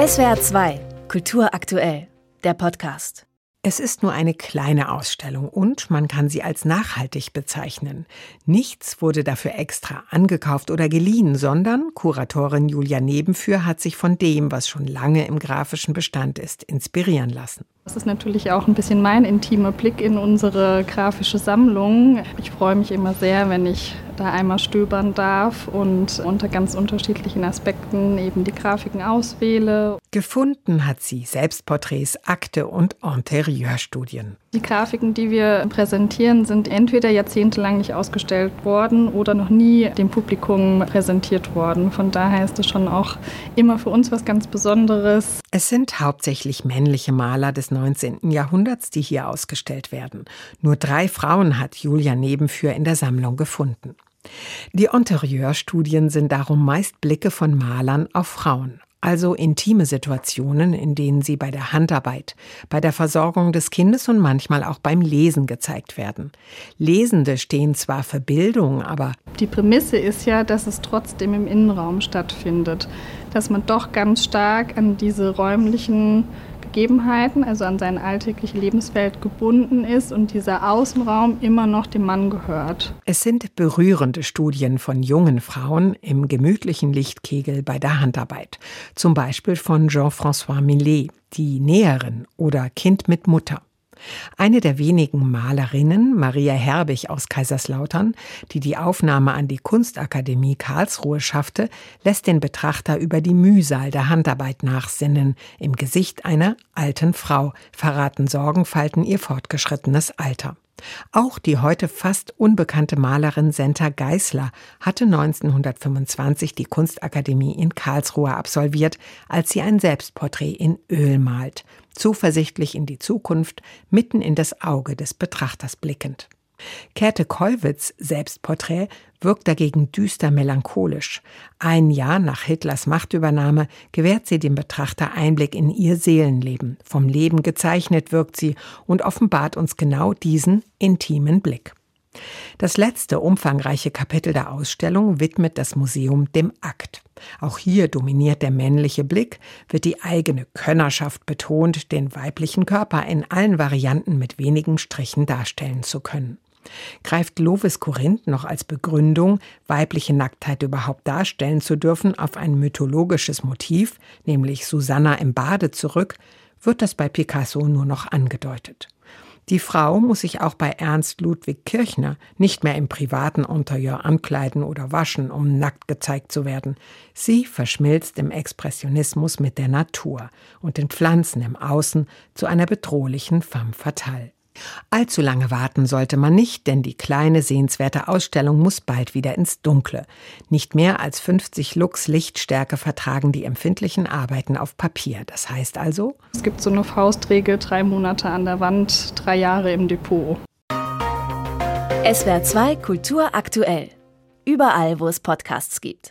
SWR 2, Kultur aktuell, der Podcast. Es ist nur eine kleine Ausstellung und man kann sie als nachhaltig bezeichnen. Nichts wurde dafür extra angekauft oder geliehen, sondern Kuratorin Julia Nebenführ hat sich von dem, was schon lange im grafischen Bestand ist, inspirieren lassen. Das ist natürlich auch ein bisschen mein intimer Blick in unsere grafische Sammlung. Ich freue mich immer sehr, wenn ich da einmal stöbern darf und unter ganz unterschiedlichen Aspekten eben die Grafiken auswähle. Gefunden hat sie Selbstporträts, Akte und Interieurstudien. Die Grafiken, die wir präsentieren, sind entweder jahrzehntelang nicht ausgestellt worden oder noch nie dem Publikum präsentiert worden. Von daher ist es schon auch immer für uns was ganz Besonderes. Es sind hauptsächlich männliche Maler des 19. Jahrhunderts, die hier ausgestellt werden. Nur drei Frauen hat Julia Nebenführ in der Sammlung gefunden. Die Interieurstudien sind darum meist Blicke von Malern auf Frauen, also intime Situationen, in denen sie bei der Handarbeit, bei der Versorgung des Kindes und manchmal auch beim Lesen gezeigt werden. Lesende stehen zwar für Bildung, aber die Prämisse ist ja, dass es trotzdem im Innenraum stattfindet, dass man doch ganz stark an diese räumlichen Gegebenheiten, also an seine alltägliche Lebenswelt gebunden ist und dieser Außenraum immer noch dem Mann gehört. Es sind berührende Studien von jungen Frauen im gemütlichen Lichtkegel bei der Handarbeit. Zum Beispiel von Jean-François Millet, die Näherin oder Kind mit Mutter. Eine der wenigen Malerinnen, Maria Herbig aus Kaiserslautern, die die Aufnahme an die Kunstakademie Karlsruhe schaffte, lässt den Betrachter über die Mühsal der Handarbeit nachsinnen. Im Gesicht einer alten Frau verraten Sorgenfalten ihr fortgeschrittenes Alter. Auch die heute fast unbekannte Malerin Senta Geisler hatte 1925 die Kunstakademie in Karlsruhe absolviert, als sie ein Selbstporträt in Öl malt, zuversichtlich in die Zukunft, mitten in das Auge des Betrachters blickend. Käthe Kollwitz Selbstporträt wirkt dagegen düster melancholisch. Ein Jahr nach Hitlers Machtübernahme gewährt sie dem Betrachter Einblick in ihr Seelenleben. Vom Leben gezeichnet wirkt sie und offenbart uns genau diesen intimen Blick. Das letzte umfangreiche Kapitel der Ausstellung widmet das Museum dem Akt. Auch hier dominiert der männliche Blick, wird die eigene Könnerschaft betont, den weiblichen Körper in allen Varianten mit wenigen Strichen darstellen zu können. Greift Lovis Korinth noch als Begründung, weibliche Nacktheit überhaupt darstellen zu dürfen, auf ein mythologisches Motiv, nämlich Susanna im Bade zurück, wird das bei Picasso nur noch angedeutet. Die Frau muss sich auch bei Ernst Ludwig Kirchner nicht mehr im privaten Interieur ankleiden oder waschen, um nackt gezeigt zu werden. Sie verschmilzt im Expressionismus mit der Natur und den Pflanzen im Außen zu einer bedrohlichen femme fatale. Allzu lange warten sollte man nicht, denn die kleine sehenswerte Ausstellung muss bald wieder ins Dunkle. Nicht mehr als 50 Lux Lichtstärke vertragen die empfindlichen Arbeiten auf Papier. Das heißt also, es gibt so eine Faustregel, drei Monate an der Wand, drei Jahre im Depot. SWR 2 Kultur aktuell. Überall, wo es Podcasts gibt.